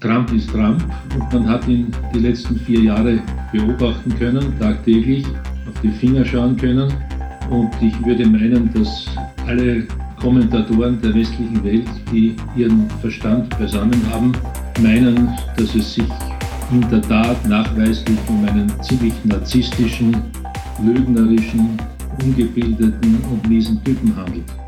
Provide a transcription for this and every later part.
Trump ist Trump und man hat ihn die letzten vier Jahre beobachten können, tagtäglich auf die Finger schauen können. Und ich würde meinen, dass alle Kommentatoren der westlichen Welt, die ihren Verstand beisammen haben, meinen, dass es sich in der Tat nachweislich um einen ziemlich narzisstischen, lügnerischen, ungebildeten und miesen Typen handelt.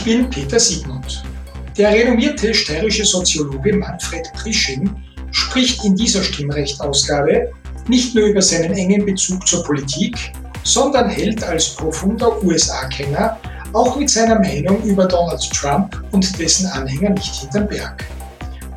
Ich bin Peter Siegmund. Der renommierte steirische Soziologe Manfred Prisching spricht in dieser Stimmrechtausgabe nicht nur über seinen engen Bezug zur Politik, sondern hält als profunder USA-Kenner auch mit seiner Meinung über Donald Trump und dessen Anhänger nicht hinterm Berg.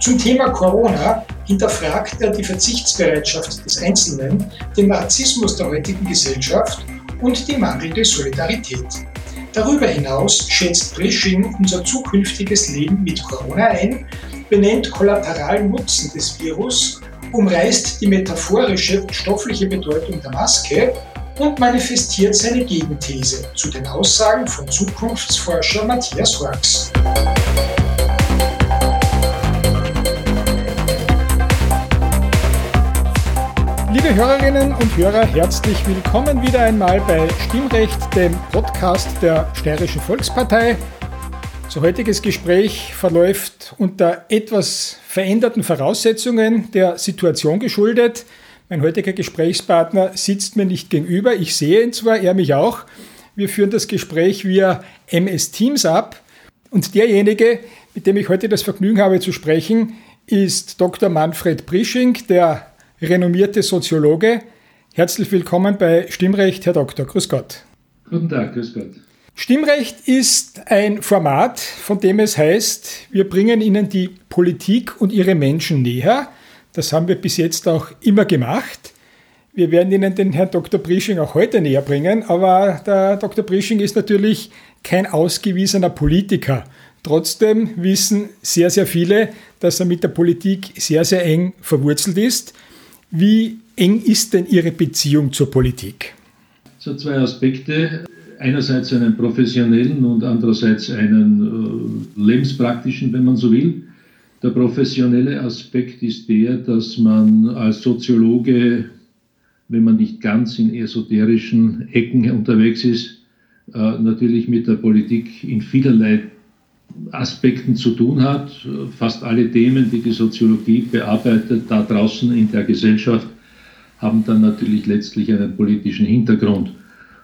Zum Thema Corona hinterfragt er die Verzichtsbereitschaft des Einzelnen, den Narzissmus der heutigen Gesellschaft und die mangelnde Solidarität. Darüber hinaus schätzt Prisching unser zukünftiges Leben mit Corona ein, benennt kollateralen Nutzen des Virus, umreißt die metaphorische und stoffliche Bedeutung der Maske und manifestiert seine Gegenthese zu den Aussagen von Zukunftsforscher Matthias Horks. Liebe Hörerinnen und Hörer, herzlich willkommen wieder einmal bei Stimmrecht, dem Podcast der Steirischen Volkspartei. Unser heutiges Gespräch verläuft unter etwas veränderten Voraussetzungen der Situation geschuldet. Mein heutiger Gesprächspartner sitzt mir nicht gegenüber. Ich sehe ihn zwar, er mich auch. Wir führen das Gespräch via MS Teams ab. Und derjenige, mit dem ich heute das Vergnügen habe zu sprechen, ist Dr. Manfred Prisching, der renommierte Soziologe. Herzlich willkommen bei Stimmrecht, Herr Doktor. Grüß Gott. Guten Tag, grüß Gott. Stimmrecht ist ein Format, von dem es heißt, wir bringen Ihnen die Politik und ihre Menschen näher. Das haben wir bis jetzt auch immer gemacht. Wir werden Ihnen den Herrn Dr. Prisching auch heute näher bringen, aber der Dr. Prisching ist natürlich kein ausgewiesener Politiker. Trotzdem wissen sehr, sehr viele, dass er mit der Politik sehr, sehr eng verwurzelt ist. Wie eng ist denn Ihre Beziehung zur Politik? So zwei Aspekte. Einerseits einen professionellen und andererseits einen äh, lebenspraktischen, wenn man so will. Der professionelle Aspekt ist der, dass man als Soziologe, wenn man nicht ganz in esoterischen Ecken unterwegs ist, äh, natürlich mit der Politik in vielerlei Aspekten zu tun hat. Fast alle Themen, die die Soziologie bearbeitet, da draußen in der Gesellschaft, haben dann natürlich letztlich einen politischen Hintergrund.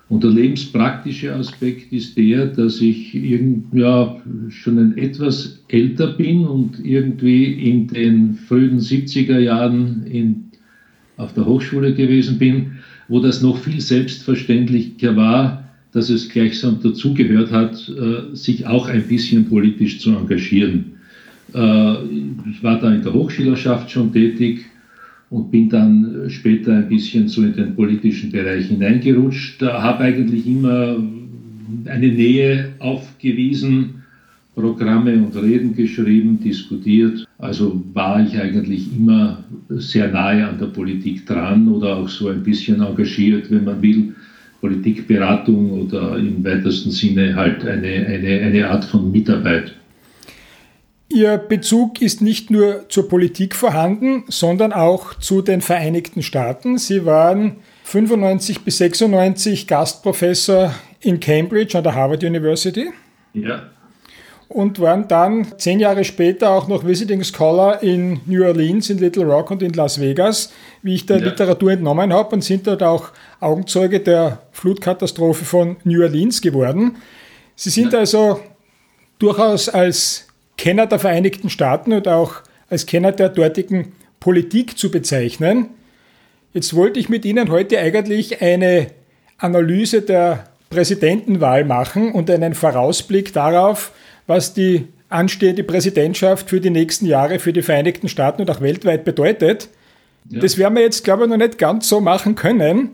Und der lebenspraktische Aspekt ist der, dass ich ja, schon ein etwas älter bin und irgendwie in den frühen 70er Jahren in, auf der Hochschule gewesen bin, wo das noch viel selbstverständlicher war, dass es gleichsam dazugehört hat, äh, sich auch ein bisschen politisch zu engagieren. Äh, ich war da in der Hochschülerschaft schon tätig und bin dann später ein bisschen so in den politischen Bereich hineingerutscht. Habe eigentlich immer eine Nähe aufgewiesen, Programme und Reden geschrieben, diskutiert. Also war ich eigentlich immer sehr nahe an der Politik dran oder auch so ein bisschen engagiert, wenn man will Politikberatung oder im weitesten Sinne halt eine, eine, eine Art von Mitarbeit. Ihr Bezug ist nicht nur zur Politik vorhanden, sondern auch zu den Vereinigten Staaten. Sie waren 95 bis 96 Gastprofessor in Cambridge an der Harvard University. Ja und waren dann zehn Jahre später auch noch Visiting Scholar in New Orleans, in Little Rock und in Las Vegas, wie ich der ja. Literatur entnommen habe, und sind dort auch Augenzeuge der Flutkatastrophe von New Orleans geworden. Sie sind ja. also durchaus als Kenner der Vereinigten Staaten und auch als Kenner der dortigen Politik zu bezeichnen. Jetzt wollte ich mit Ihnen heute eigentlich eine Analyse der Präsidentenwahl machen und einen Vorausblick darauf, was die anstehende Präsidentschaft für die nächsten Jahre für die Vereinigten Staaten und auch weltweit bedeutet. Ja. Das werden wir jetzt, glaube ich, noch nicht ganz so machen können.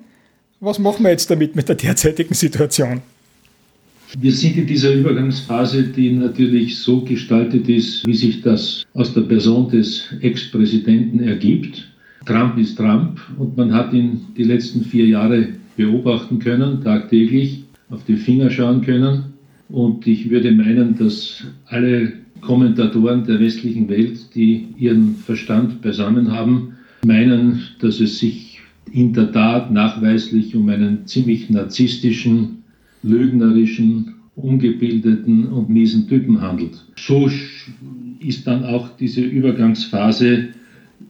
Was machen wir jetzt damit mit der derzeitigen Situation? Wir sind in dieser Übergangsphase, die natürlich so gestaltet ist, wie sich das aus der Person des Ex-Präsidenten ergibt. Trump ist Trump und man hat ihn die letzten vier Jahre beobachten können, tagtäglich auf die Finger schauen können. Und ich würde meinen, dass alle Kommentatoren der westlichen Welt, die ihren Verstand beisammen haben, meinen, dass es sich in der Tat nachweislich um einen ziemlich narzisstischen, lügnerischen, ungebildeten und miesen Typen handelt. So ist dann auch diese Übergangsphase,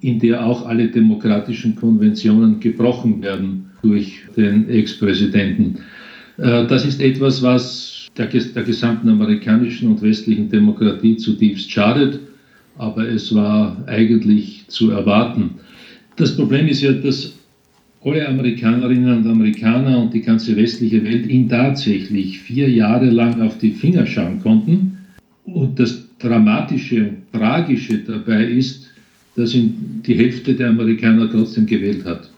in der auch alle demokratischen Konventionen gebrochen werden durch den Ex-Präsidenten. Äh, das ist etwas, was der, der gesamten amerikanischen und westlichen Demokratie zutiefst schadet, aber es war eigentlich zu erwarten. Das Problem ist ja, dass alle Amerikanerinnen und Amerikaner und die ganze westliche Welt ihn tatsächlich vier Jahre lang auf die Finger schauen konnten. Und das Dramatische Tragische dabei ist, dass ihn die Hälfte der Amerikaner trotzdem gewählt hat.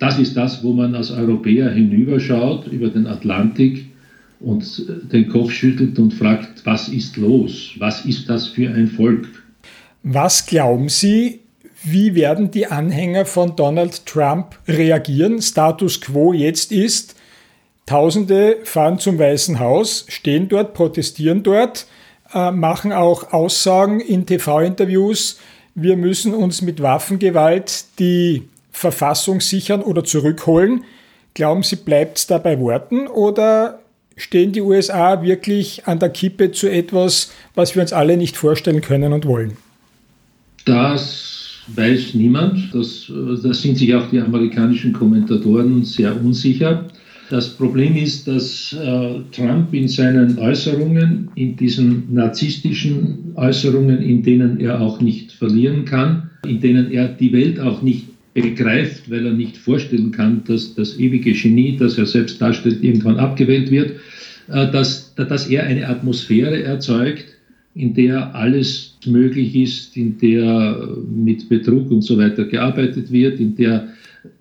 Das ist das, wo man als Europäer hinüberschaut über den Atlantik und den Kopf schüttelt und fragt, was ist los? Was ist das für ein Volk? Was glauben Sie, wie werden die Anhänger von Donald Trump reagieren? Status quo jetzt ist, Tausende fahren zum Weißen Haus, stehen dort, protestieren dort, äh, machen auch Aussagen in TV-Interviews, wir müssen uns mit Waffengewalt die Verfassung sichern oder zurückholen. Glauben Sie, bleibt es da bei Worten oder stehen die USA wirklich an der Kippe zu etwas, was wir uns alle nicht vorstellen können und wollen? Das weiß niemand. Das, das sind sich auch die amerikanischen Kommentatoren sehr unsicher. Das Problem ist, dass äh, Trump in seinen Äußerungen, in diesen narzisstischen Äußerungen, in denen er auch nicht verlieren kann, in denen er die Welt auch nicht begreift, weil er nicht vorstellen kann, dass das ewige Genie, das er selbst darstellt, irgendwann abgewählt wird, dass, dass er eine Atmosphäre erzeugt, in der alles möglich ist, in der mit Betrug und so weiter gearbeitet wird, in der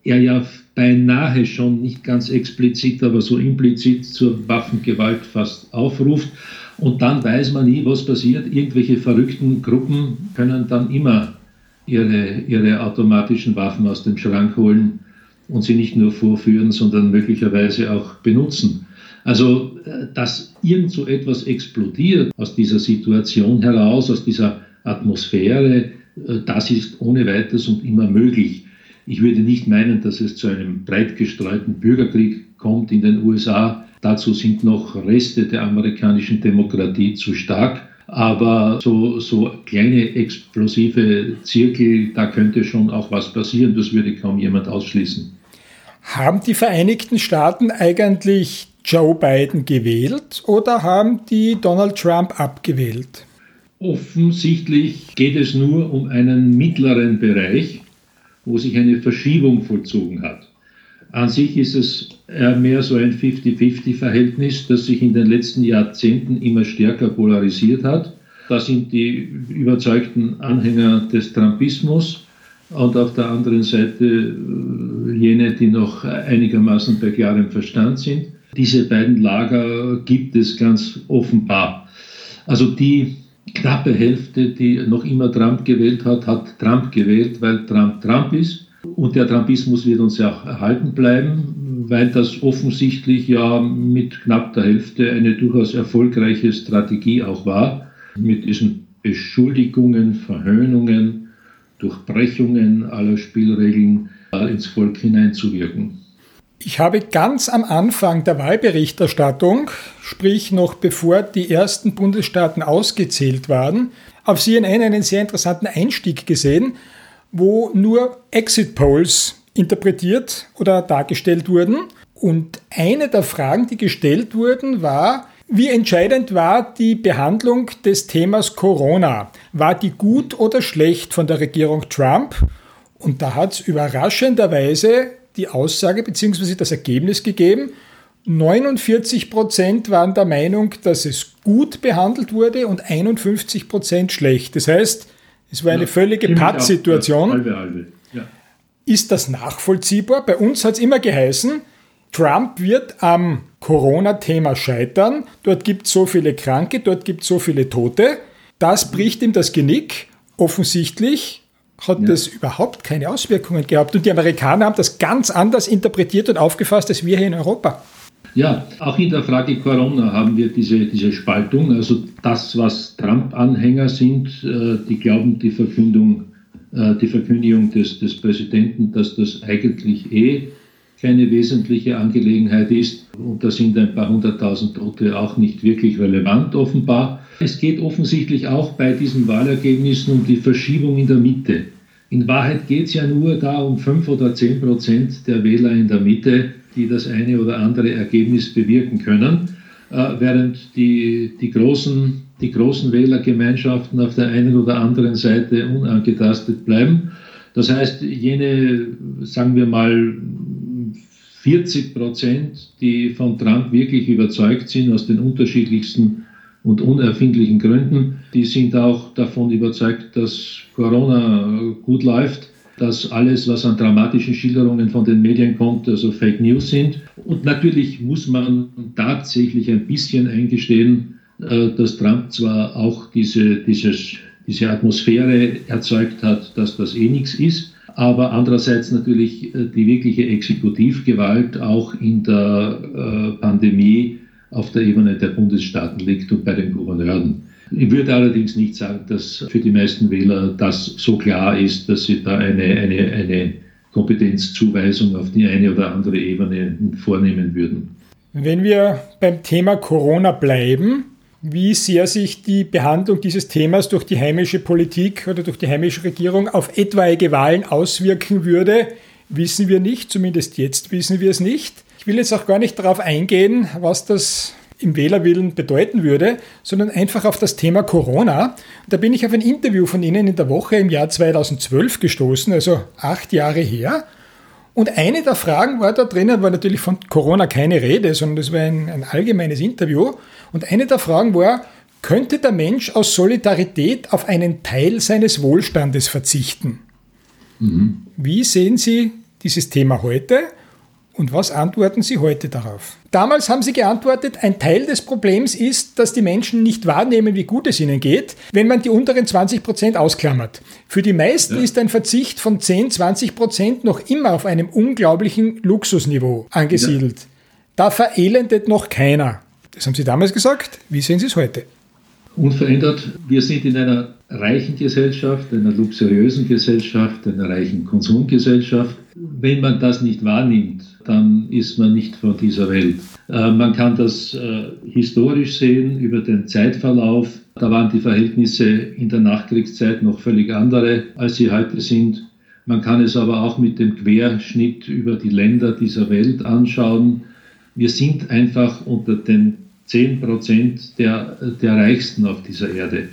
er ja beinahe schon nicht ganz explizit, aber so implizit zur Waffengewalt fast aufruft. Und dann weiß man nie, was passiert. Irgendwelche verrückten Gruppen können dann immer ihre, ihre automatischen Waffen aus dem Schrank holen und sie nicht nur vorführen, sondern möglicherweise auch benutzen. Also, äh, dass irgend so etwas explodiert aus dieser Situation heraus, aus dieser Atmosphäre, äh, das ist ohne weiteres und immer möglich. Ich würde nicht meinen, dass es zu einem breit gestreuten Bürgerkrieg kommt in den USA. Dazu sind noch Reste der amerikanischen Demokratie zu stark. Aber so, so kleine explosive Zirkel, da könnte schon auch was passieren, das würde kaum jemand ausschließen. Haben die Vereinigten Staaten eigentlich Joe Biden gewählt oder haben die Donald Trump abgewählt? Offensichtlich geht es nur um einen mittleren Bereich, wo sich eine Verschiebung vollzogen hat. An sich ist es mehr so ein 50-50-Verhältnis, das sich in den letzten Jahrzehnten immer stärker polarisiert hat. Da sind die überzeugten Anhänger des Trumpismus und auf der anderen Seite äh, jene, die noch einigermaßen bei klarem Verstand sind. Diese beiden Lager gibt es ganz offenbar. Also die knappe Hälfte, die noch immer Trump gewählt hat, hat Trump gewählt, weil Trump Trump ist. Und der Trumpismus wird uns ja auch erhalten bleiben, weil das offensichtlich ja mit knapp der Hälfte eine durchaus erfolgreiche Strategie auch war, mit diesen Beschuldigungen, Verhöhnungen, Durchbrechungen aller Spielregeln ins Volk hineinzuwirken. Ich habe ganz am Anfang der Wahlberichterstattung, sprich noch bevor die ersten Bundesstaaten ausgezählt waren, auf CNN einen sehr interessanten Einstieg gesehen, wo nur Exit Polls interpretiert oder dargestellt wurden. Und eine der Fragen, die gestellt wurden, war, Wie entscheidend war die Behandlung des Themas Corona? War die gut oder schlecht von der Regierung Trump? Und da hat es überraschenderweise die Aussage bzw. das Ergebnis gegeben, 49 Prozent waren der Meinung, dass es gut behandelt wurde und 51 Prozent schlecht. Das heißt, es war eine ja, völlige Pattsituation. Ja. Ist das nachvollziehbar? Bei uns hat es immer geheißen, Trump wird am Corona-Thema scheitern. Dort gibt es so viele Kranke, dort gibt es so viele Tote. Das bricht ihm das Genick. Offensichtlich hat ja. das überhaupt keine Auswirkungen gehabt. Und die Amerikaner haben das ganz anders interpretiert und aufgefasst als wir hier in Europa. Ja, auch in der Frage Corona haben wir diese, diese Spaltung. Also das, was Trump-Anhänger sind, äh, die glauben die Verkündung, äh, die Verkündigung des, des Präsidenten, dass das eigentlich eh keine wesentliche Angelegenheit ist. Und da sind ein paar hunderttausend Tote auch nicht wirklich relevant offenbar. Es geht offensichtlich auch bei diesen Wahlergebnissen um die Verschiebung in der Mitte. In Wahrheit geht es ja nur da um fünf oder zehn Prozent der Wähler in der Mitte, die das eine oder andere Ergebnis bewirken können, äh, während die, die, großen, die großen Wählergemeinschaften auf der einen oder anderen Seite unangetastet bleiben. Das heißt, jene, sagen wir mal, 40 Prozent, die von Trump wirklich überzeugt sind, aus den unterschiedlichsten und unerfindlichen Gründen, die sind auch davon überzeugt, dass Corona gut läuft dass alles, was an dramatischen Schilderungen von den Medien kommt, also Fake News sind. Und natürlich muss man tatsächlich ein bisschen eingestehen, äh, dass Trump zwar auch diese, dieses, diese Atmosphäre erzeugt hat, dass das eh nichts ist, aber andererseits natürlich äh, die wirkliche Exekutivgewalt auch in der äh, Pandemie auf der Ebene der Bundesstaaten liegt und bei den Gouverneuren. Ich würde allerdings nicht sagen, dass für die meisten Wähler das so klar ist, dass sie da eine, eine, eine Kompetenzzuweisung auf die eine oder andere Ebene vornehmen würden. Wenn wir beim Thema Corona bleiben, wie sehr sich die Behandlung dieses Themas durch die heimische Politik oder durch die heimische Regierung auf etwaige Wahlen auswirken würde, wissen wir nicht. Zumindest jetzt wissen wir es nicht. Ich will jetzt auch gar nicht darauf eingehen, was das im Wählerwillen bedeuten würde, sondern einfach auf das Thema Corona. Da bin ich auf ein Interview von Ihnen in der Woche im Jahr 2012 gestoßen, also acht Jahre her. Und eine der Fragen war da drinnen, war natürlich von Corona keine Rede, sondern das war ein, ein allgemeines Interview. Und eine der Fragen war, könnte der Mensch aus Solidarität auf einen Teil seines Wohlstandes verzichten? Mhm. Wie sehen Sie dieses Thema heute? Und was antworten Sie heute darauf? Damals haben Sie geantwortet, ein Teil des Problems ist, dass die Menschen nicht wahrnehmen, wie gut es ihnen geht, wenn man die unteren 20 Prozent ausklammert. Für die meisten ja. ist ein Verzicht von 10, 20 Prozent noch immer auf einem unglaublichen Luxusniveau angesiedelt. Ja. Da verelendet noch keiner. Das haben Sie damals gesagt. Wie sehen Sie es heute? Unverändert. Wir sind in einer reichen Gesellschaft, einer luxuriösen Gesellschaft, einer reichen Konsumgesellschaft. Wenn man das nicht wahrnimmt, dann ist man nicht von dieser Welt. Äh, man kann das äh, historisch sehen über den Zeitverlauf. Da waren die Verhältnisse in der Nachkriegszeit noch völlig andere, als sie heute sind. Man kann es aber auch mit dem Querschnitt über die Länder dieser Welt anschauen. Wir sind einfach unter den 10 Prozent der, der Reichsten auf dieser Erde.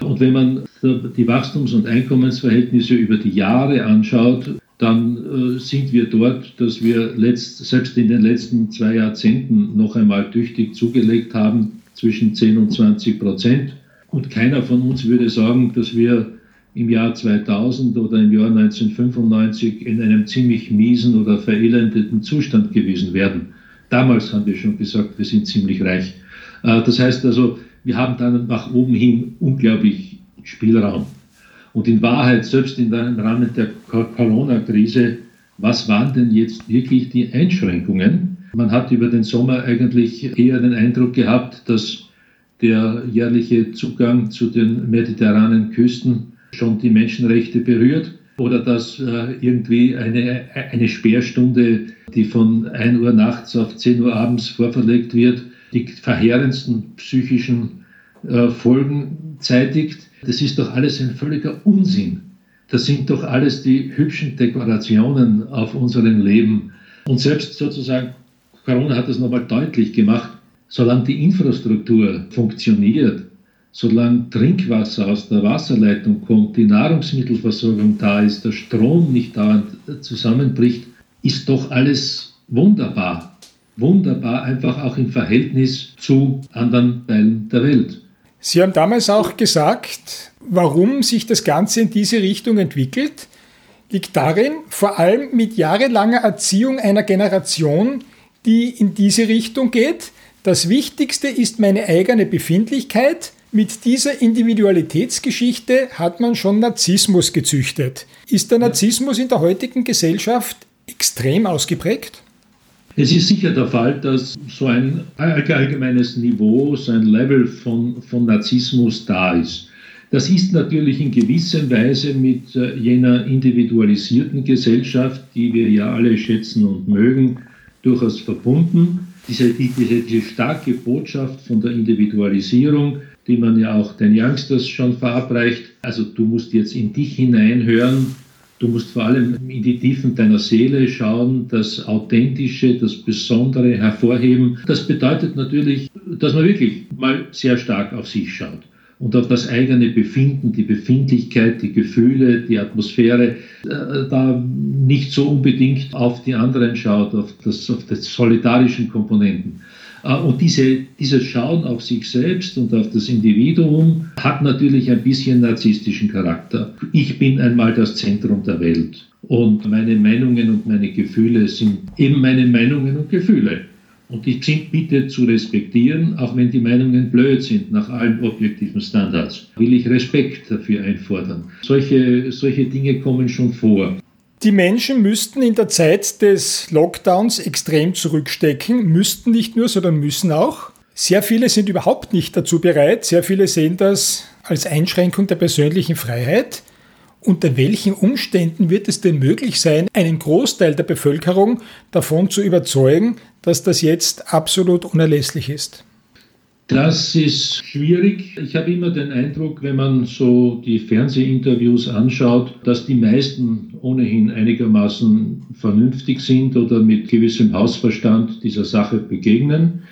Und wenn man die Wachstums- und Einkommensverhältnisse über die Jahre anschaut, dann äh, sind wir dort, dass wir letzt, selbst in den letzten zwei Jahrzehnten noch einmal tüchtig zugelegt haben, zwischen 10 und 20 Prozent. Und keiner von uns würde sagen, dass wir im Jahr 2000 oder im Jahr 1995 in einem ziemlich miesen oder verelendeten Zustand gewesen wären. Damals haben wir schon gesagt, wir sind ziemlich reich. Äh, das heißt also, wir haben dann nach oben hin unglaublich Spielraum. Und in Wahrheit, selbst in im Rahmen der Corona-Krise, was waren denn jetzt wirklich die Einschränkungen? Man hat über den Sommer eigentlich eher den Eindruck gehabt, dass der jährliche Zugang zu den mediterranen Küsten schon die Menschenrechte berührt oder dass äh, irgendwie eine, eine Sperrstunde, die von 1 Uhr nachts auf 10 Uhr abends vorverlegt wird, die verheerendsten psychischen äh, Folgen zeitigt. Das ist doch alles ein völliger Unsinn. Das sind doch alles die hübschen Dekorationen auf unserem Leben. Und selbst sozusagen, Corona hat das nochmal deutlich gemacht, solange die Infrastruktur funktioniert, solange Trinkwasser aus der Wasserleitung kommt, die Nahrungsmittelversorgung da ist, der Strom nicht dauernd zusammenbricht, ist doch alles wunderbar. Wunderbar, einfach auch im Verhältnis zu anderen Teilen der Welt. Sie haben damals auch gesagt, warum sich das Ganze in diese Richtung entwickelt, liegt darin, vor allem mit jahrelanger Erziehung einer Generation, die in diese Richtung geht. Das Wichtigste ist meine eigene Befindlichkeit. Mit dieser Individualitätsgeschichte hat man schon Narzissmus gezüchtet. Ist der Narzissmus in der heutigen Gesellschaft extrem ausgeprägt? Es ist sicher der Fall, dass so ein allgemeines Niveau, so ein Level von, von Narzissmus da ist. Das ist natürlich in gewisser Weise mit äh, jener individualisierten Gesellschaft, die wir ja alle schätzen und mögen, durchaus verbunden. Diese, diese, diese starke Botschaft von der Individualisierung, die man ja auch den Youngsters schon verabreicht. Also du musst jetzt in dich hineinhören, Du musst vor allem in die Tiefen deiner Seele schauen, das Authentische, das Besondere hervorheben. Das bedeutet natürlich, dass man wirklich mal sehr stark auf sich schaut und auf das eigene Befinden, die Befindlichkeit, die Gefühle, die Atmosphäre, äh, da nicht so unbedingt auf die anderen schaut, auf das, auf das solidarischen Komponenten. Äh, und diese, dieses Schauen auf sich selbst und auf das Individuum hat natürlich ein bisschen narzisstischen Charakter. Ich bin einmal das Zentrum der Welt und meine Meinungen und meine Gefühle sind eben meine Meinungen und Gefühle. Und die sind bitte zu respektieren, auch wenn die Meinungen blöd sind nach allen objektiven Standards. Will ich Respekt dafür einfordern. Solche, solche Dinge kommen schon vor. Die Menschen müssten in der Zeit des Lockdowns extrem zurückstecken, müssten nicht nur, sondern müssen auch. Sehr viele sind überhaupt nicht dazu bereit. Sehr viele sehen das als Einschränkung der persönlichen Freiheit. Unter welchen Umständen wird es denn möglich sein, einen Großteil der Bevölkerung davon zu überzeugen, dass das jetzt absolut unerlässlich ist? Das ist schwierig. Ich habe immer den Eindruck, wenn man so die Fernsehinterviews anschaut, dass die meisten ohnehin einigermaßen vernünftig sind oder mit gewissem Hausverstand dieser Sache begegnen.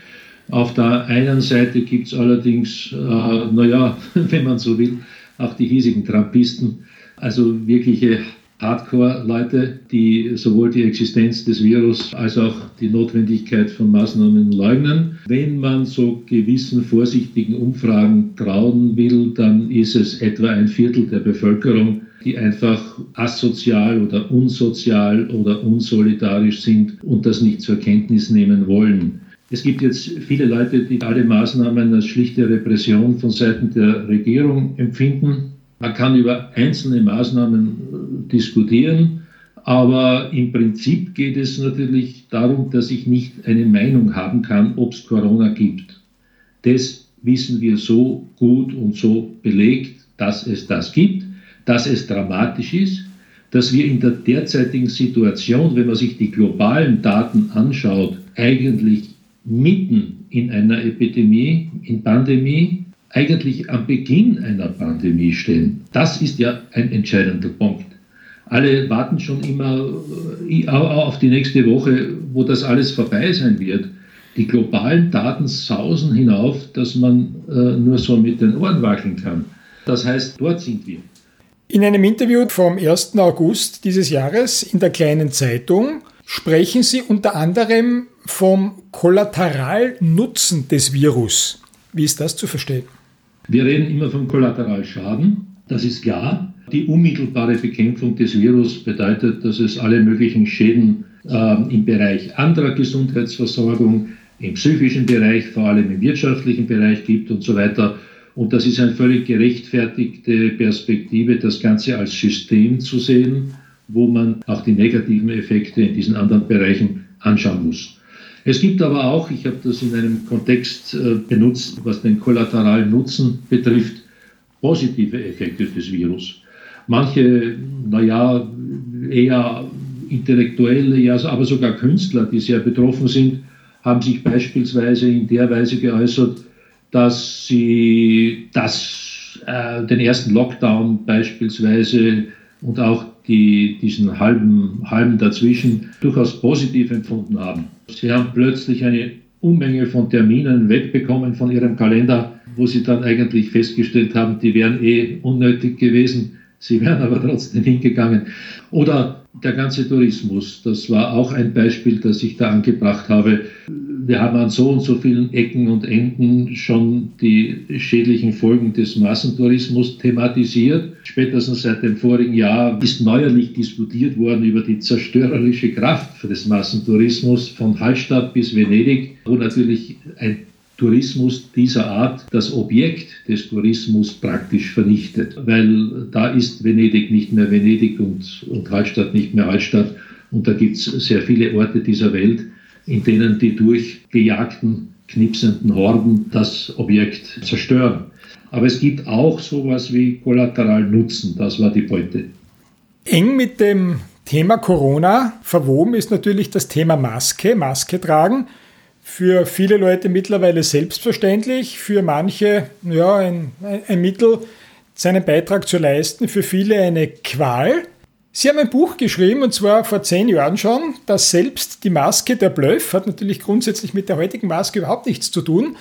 Auf der einen Seite gibt es allerdings, äh, naja, wenn man so will, auch die hiesigen Trumpisten, also wirkliche Hardcore-Leute, die sowohl die Existenz des Virus als auch die Notwendigkeit von Maßnahmen leugnen. Wenn man so gewissen vorsichtigen Umfragen trauen will, dann ist es etwa ein Viertel der Bevölkerung, die einfach asozial oder unsozial oder unsolidarisch sind und das nicht zur Kenntnis nehmen wollen. Es gibt jetzt viele Leute, die alle Maßnahmen als schlichte Repression von Seiten der Regierung empfinden. Man kann über einzelne Maßnahmen diskutieren, aber im Prinzip geht es natürlich darum, dass ich nicht eine Meinung haben kann, ob es Corona gibt. Das wissen wir so gut und so belegt, dass es das gibt, dass es dramatisch ist, dass wir in der derzeitigen Situation, wenn man sich die globalen Daten anschaut, eigentlich mitten in einer Epidemie, in Pandemie, eigentlich am Beginn einer Pandemie stehen. Das ist ja ein entscheidender Punkt. Alle warten schon immer äh, auf die nächste Woche, wo das alles vorbei sein wird. Die globalen Daten sausen hinauf, dass man äh, nur so mit den Ohren wackeln kann. Das heißt, dort sind wir. In einem Interview vom 1. August dieses Jahres in der kleinen Zeitung sprechen Sie unter anderem vom Kollateralnutzen des Virus. Wie ist das zu verstehen? Wir reden immer vom Kollateralschaden, das ist klar. Die unmittelbare Bekämpfung des Virus bedeutet, dass es alle möglichen Schäden äh, im Bereich anderer Gesundheitsversorgung, im psychischen Bereich, vor allem im wirtschaftlichen Bereich gibt und so weiter. Und das ist eine völlig gerechtfertigte Perspektive, das Ganze als System zu sehen, wo man auch die negativen Effekte in diesen anderen Bereichen anschauen muss. Es gibt aber auch, ich habe das in einem Kontext äh, benutzt, was den kollateralen Nutzen betrifft, positive Effekte des Virus. Manche, naja, eher Intellektuelle, ja, aber sogar Künstler, die sehr betroffen sind, haben sich beispielsweise in der Weise geäußert, dass sie das, äh, den ersten Lockdown beispielsweise und auch die diesen halben, halben dazwischen durchaus positiv empfunden haben. Sie haben plötzlich eine Unmenge von Terminen wegbekommen von ihrem Kalender, wo sie dann eigentlich festgestellt haben, die wären eh unnötig gewesen. Sie wären aber trotzdem hingegangen. Oder der ganze Tourismus, das war auch ein Beispiel, das ich da angebracht habe. Wir haben an so und so vielen Ecken und Enden schon die schädlichen Folgen des Massentourismus thematisiert. Spätestens seit dem vorigen Jahr ist neuerlich diskutiert worden über die zerstörerische Kraft des Massentourismus von Hallstatt bis Venedig, wo natürlich ein Tourismus dieser Art das Objekt des Tourismus praktisch vernichtet, weil da ist Venedig nicht mehr Venedig und, und Hallstatt nicht mehr Hallstatt. Und da gibt es sehr viele Orte dieser Welt, in denen die durchgejagten, knipsenden Horden das Objekt zerstören. Aber es gibt auch sowas wie Kollateralnutzen, das war die Beute. Eng mit dem Thema Corona verwoben ist natürlich das Thema Maske, Maske tragen für viele Leute mittlerweile selbstverständlich, für manche ja, ein, ein Mittel, seinen Beitrag zu leisten, für viele eine Qual. Sie haben ein Buch geschrieben, und zwar vor zehn Jahren schon, das selbst die Maske der Bluff hat natürlich grundsätzlich mit der heutigen Maske überhaupt nichts zu tun.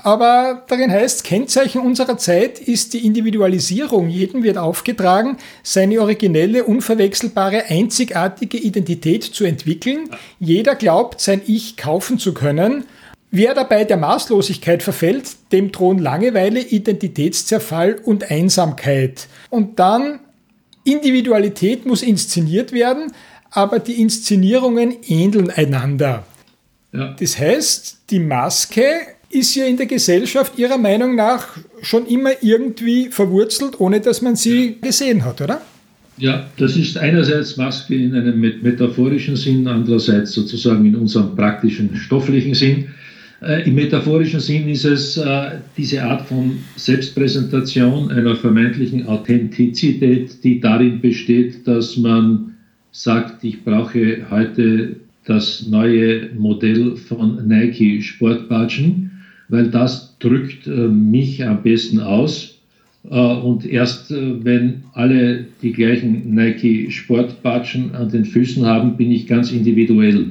Aber darin heißt, Kennzeichen unserer Zeit ist die Individualisierung. Jedem wird aufgetragen, seine originelle, unverwechselbare, einzigartige Identität zu entwickeln. Jeder glaubt, sein Ich kaufen zu können. Wer dabei der Maßlosigkeit verfällt, dem drohen Langeweile, Identitätszerfall und Einsamkeit. Und dann Individualität muss inszeniert werden, aber die Inszenierungen ähneln einander. Ja. Das heißt, die Maske ist ja in der Gesellschaft Ihrer Meinung nach schon immer irgendwie verwurzelt, ohne dass man sie gesehen hat, oder? Ja, das ist einerseits Maske in einem metaphorischen Sinn, andererseits sozusagen in unserem praktischen, stofflichen Sinn. Äh, Im metaphorischen Sinn ist es äh, diese Art von Selbstpräsentation einer vermeintlichen Authentizität, die darin besteht, dass man sagt, ich brauche heute das neue Modell von Nike Sportbatschen weil das drückt äh, mich am besten aus. Äh, und erst äh, wenn alle die gleichen Nike Sportbatschen an den Füßen haben, bin ich ganz individuell.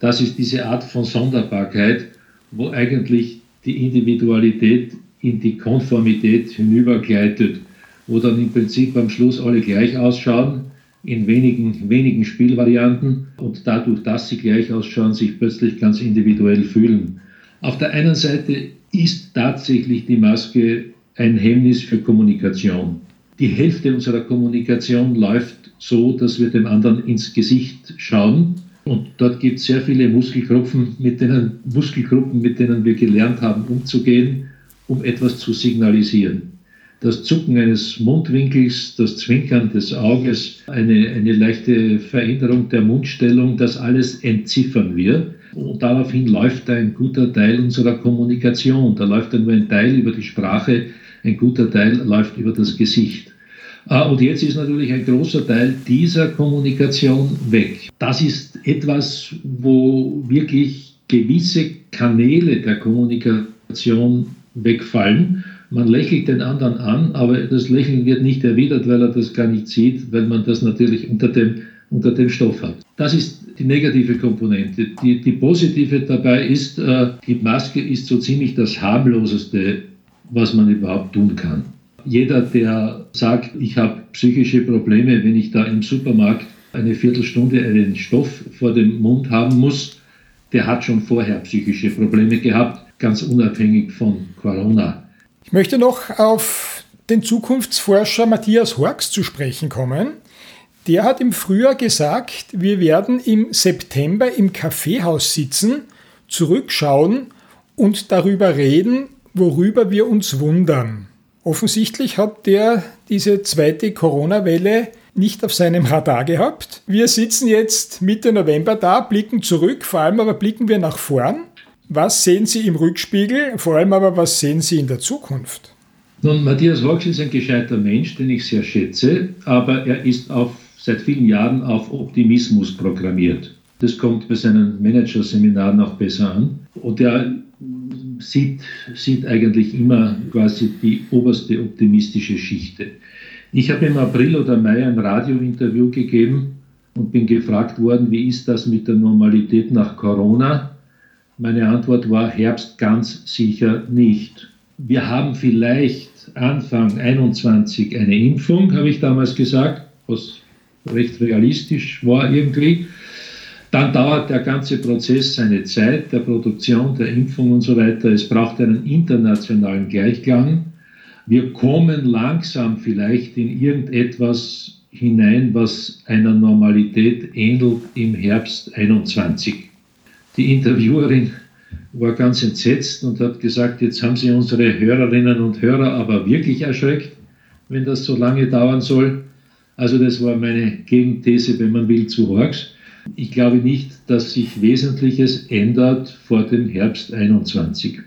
Das ist diese Art von Sonderbarkeit, wo eigentlich die Individualität in die Konformität hinübergleitet, wo dann im Prinzip am Schluss alle gleich ausschauen, in wenigen, wenigen Spielvarianten und dadurch, dass sie gleich ausschauen, sich plötzlich ganz individuell fühlen. Auf der einen Seite ist tatsächlich die Maske ein Hemmnis für Kommunikation. Die Hälfte unserer Kommunikation läuft so, dass wir dem anderen ins Gesicht schauen. Und dort gibt es sehr viele Muskelgruppen mit, denen, Muskelgruppen, mit denen wir gelernt haben, umzugehen, um etwas zu signalisieren. Das Zucken eines Mundwinkels, das Zwinkern des Auges, eine, eine leichte Veränderung der Mundstellung, das alles entziffern wir. Und daraufhin läuft ein guter Teil unserer Kommunikation. Da läuft dann nur ein Teil über die Sprache, ein guter Teil läuft über das Gesicht. Ah, und jetzt ist natürlich ein großer Teil dieser Kommunikation weg. Das ist etwas, wo wirklich gewisse Kanäle der Kommunikation wegfallen. Man lächelt den anderen an, aber das Lächeln wird nicht erwidert, weil er das gar nicht sieht, weil man das natürlich unter dem, unter dem Stoff hat. Das ist die negative Komponente. Die, die positive dabei ist, äh, die Maske ist so ziemlich das harmloseste, was man überhaupt tun kann. Jeder, der sagt, ich habe psychische Probleme, wenn ich da im Supermarkt eine Viertelstunde einen Stoff vor dem Mund haben muss, der hat schon vorher psychische Probleme gehabt, ganz unabhängig von Corona. Ich möchte noch auf den Zukunftsforscher Matthias Horks zu sprechen kommen. Der hat im Frühjahr gesagt, wir werden im September im Kaffeehaus sitzen, zurückschauen und darüber reden, worüber wir uns wundern. Offensichtlich hat der diese zweite Corona-Welle nicht auf seinem Radar gehabt. Wir sitzen jetzt Mitte November da, blicken zurück, vor allem aber blicken wir nach vorn. Was sehen Sie im Rückspiegel, vor allem aber was sehen Sie in der Zukunft? Nun, Matthias Rox ist ein gescheiter Mensch, den ich sehr schätze, aber er ist auf seit vielen Jahren auf Optimismus programmiert. Das kommt bei seinen Managerseminaren auch besser an. Und er sieht, sieht eigentlich immer quasi die oberste optimistische Schichte. Ich habe im April oder Mai ein Radiointerview gegeben und bin gefragt worden, wie ist das mit der Normalität nach Corona? Meine Antwort war Herbst ganz sicher nicht. Wir haben vielleicht Anfang 21 eine Impfung, habe ich damals gesagt, was recht realistisch war irgendwie. Dann dauert der ganze Prozess seine Zeit, der Produktion, der Impfung und so weiter. Es braucht einen internationalen Gleichklang. Wir kommen langsam vielleicht in irgendetwas hinein, was einer Normalität ähnelt im Herbst 21. Die Interviewerin war ganz entsetzt und hat gesagt, jetzt haben Sie unsere Hörerinnen und Hörer aber wirklich erschreckt, wenn das so lange dauern soll. Also das war meine Gegenthese, wenn man will, zu Horks. Ich glaube nicht, dass sich Wesentliches ändert vor dem Herbst 21.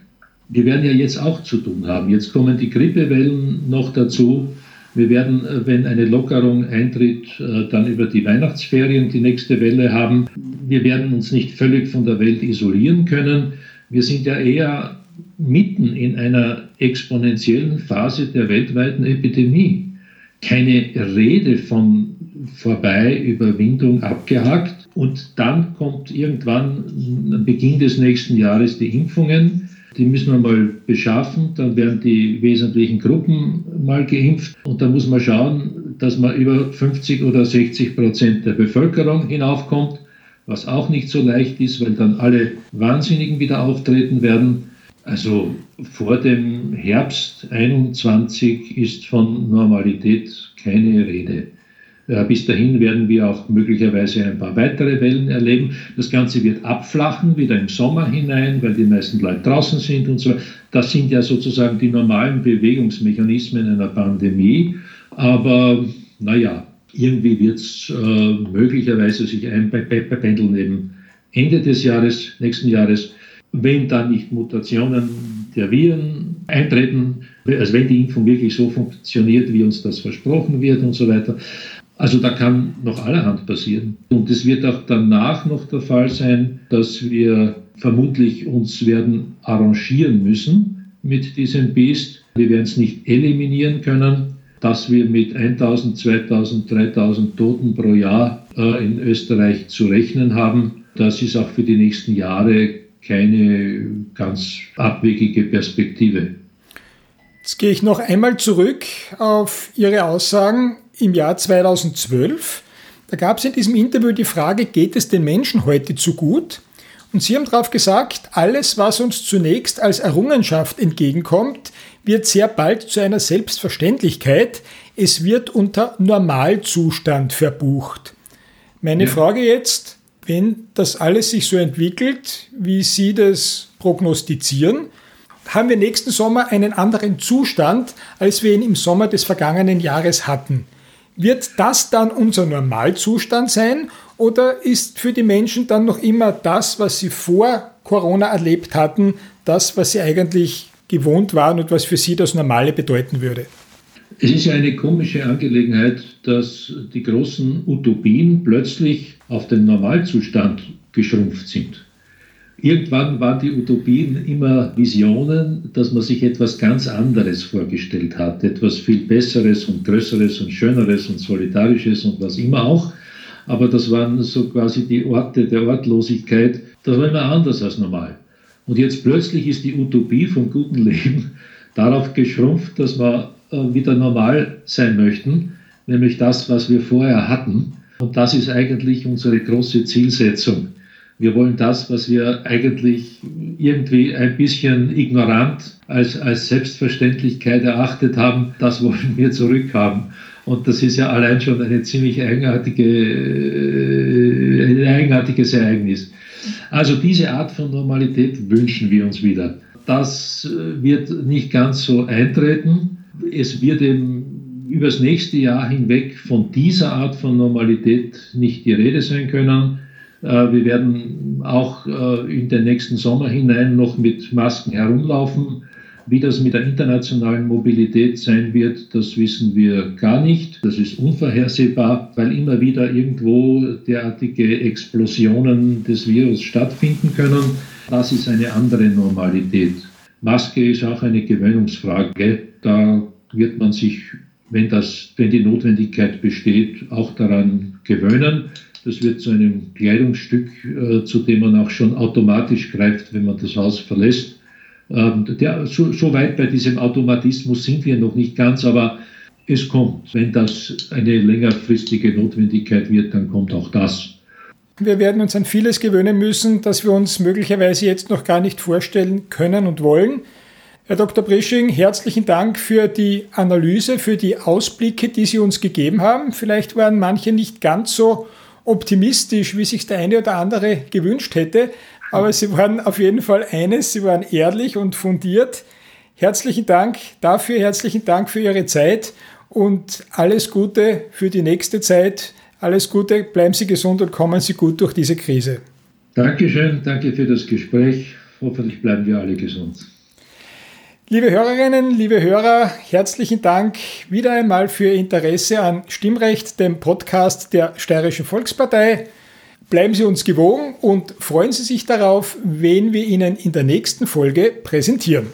Wir werden ja jetzt auch zu tun haben. Jetzt kommen die Grippewellen noch dazu. Wir werden, äh, wenn eine Lockerung eintritt, äh, dann über die Weihnachtsferien die nächste Welle haben. Wir werden uns nicht völlig von der Welt isolieren können. Wir sind ja eher mitten in einer exponentiellen Phase der weltweiten Epidemie. Keine Rede von vorbei, Überwindung abgehakt. Und dann kommt irgendwann am Beginn des nächsten Jahres die Impfungen. Die müssen wir mal beschaffen. Dann werden die wesentlichen Gruppen mal geimpft. Und dann muss man schauen, dass man über 50 oder 60 Prozent der Bevölkerung hinaufkommt, was auch nicht so leicht ist, weil dann alle Wahnsinnigen wieder auftreten werden. Also vor dem Herbst 21 ist von Normalität keine Rede. Äh, bis dahin werden wir auch möglicherweise ein paar weitere Wellen erleben. Das Ganze wird abflachen, wieder im Sommer hinein, weil die meisten Leute draußen sind und so. Das sind ja sozusagen die normalen Bewegungsmechanismen einer Pandemie. Aber naja, irgendwie wird es äh, möglicherweise sich einpendeln eben Ende des Jahres, nächsten Jahres, wenn dann nicht Mutationen der Viren eintreten, also wenn die Impfung wirklich so funktioniert, wie uns das versprochen wird und so weiter. Also da kann noch allerhand passieren. Und es wird auch danach noch der Fall sein, dass wir vermutlich uns werden arrangieren müssen mit diesem Biest. Wir werden es nicht eliminieren können, dass wir mit 1000, 2000, 3000 Toten pro Jahr äh, in Österreich zu rechnen haben. Das ist auch für die nächsten Jahre keine ganz abwegige Perspektive. Jetzt gehe ich noch einmal zurück auf Ihre Aussagen im Jahr 2012. Da gab es in diesem Interview die Frage, geht es den Menschen heute zu gut? Und Sie haben darauf gesagt, alles, was uns zunächst als Errungenschaft entgegenkommt, wird sehr bald zu einer Selbstverständlichkeit. Es wird unter Normalzustand verbucht. Meine ja. Frage jetzt, wenn das alles sich so entwickelt, wie Sie das prognostizieren, haben wir nächsten Sommer einen anderen Zustand, als wir ihn im Sommer des vergangenen Jahres hatten. Wird das dann unser Normalzustand sein oder ist für die Menschen dann noch immer das, was sie vor Corona erlebt hatten, das, was sie eigentlich gewohnt waren und was für sie das Normale bedeuten würde? Es ist ja eine komische Angelegenheit, dass die großen Utopien plötzlich auf den Normalzustand geschrumpft sind. Irgendwann waren die Utopien immer Visionen, dass man sich etwas ganz anderes vorgestellt hat, etwas viel Besseres und Größeres und Schöneres und Solidarisches und was immer auch. Aber das waren so quasi die Orte der Ortlosigkeit. Das war immer anders als normal. Und jetzt plötzlich ist die Utopie vom guten Leben darauf geschrumpft, dass äh, wieder normal sein möchten, nämlich das, was wir vorher hatten. Und das ist eigentlich unsere große Zielsetzung wir wollen das, was wir eigentlich irgendwie ein bisschen ignorant als, als Selbstverständlichkeit erachtet haben, das wollen wir zurückhaben. Und das ist ja allein schon eine ziemlich eigenartige, äh, ein eigenartiges Ereignis. Also diese Art von Normalität wünschen wir uns wieder. Das äh, wird nicht ganz so eintreten. Es wird eben übers nächste Jahr hinweg von dieser Art von Normalität nicht die Rede sein können. Äh, wir werden auch äh, in den nächsten Sommer hinein noch mit Masken herumlaufen. Wie das mit der internationalen Mobilität sein wird, das wissen wir gar nicht. Das ist unvorhersehbar, weil immer wieder irgendwo derartige Explosionen des Virus stattfinden können. Das ist eine andere Normalität. Maske ist auch eine Gewöhnungsfrage. Da wird man sich, wenn, das, wenn die Notwendigkeit besteht, auch daran gewöhnen. Das wird zu einem Kleidungsstück, äh, zu dem man auch schon automatisch greift, wenn man das Haus verlässt. Ähm, der, so, so weit bei diesem Automatismus sind wir noch nicht ganz, aber es kommt. Wenn das eine längerfristige Notwendigkeit wird, dann kommt auch das. Wir werden uns an vieles gewöhnen müssen, das wir uns möglicherweise jetzt noch gar nicht vorstellen können und wollen. Herr Dr. Brisching, herzlichen Dank für die Analyse, für die Ausblicke, die Sie uns gegeben haben. Vielleicht waren manche nicht ganz so optimistisch, wie sich der eine oder andere gewünscht hätte, aber Sie waren auf jeden Fall eines, Sie waren ehrlich und fundiert. Herzlichen Dank dafür, herzlichen Dank für Ihre Zeit und alles Gute für die nächste Zeit. Alles Gute, bleiben Sie gesund und kommen Sie gut durch diese Krise. Dankeschön, danke für das Gespräch. Hoffentlich bleiben wir alle gesund. Liebe Hörerinnen, liebe Hörer, herzlichen Dank wieder einmal für Ihr Interesse an Stimmrecht, dem Podcast der Steirischen Volkspartei. Bleiben Sie uns gewogen und freuen Sie sich darauf, wen wir Ihnen in der nächsten Folge präsentieren.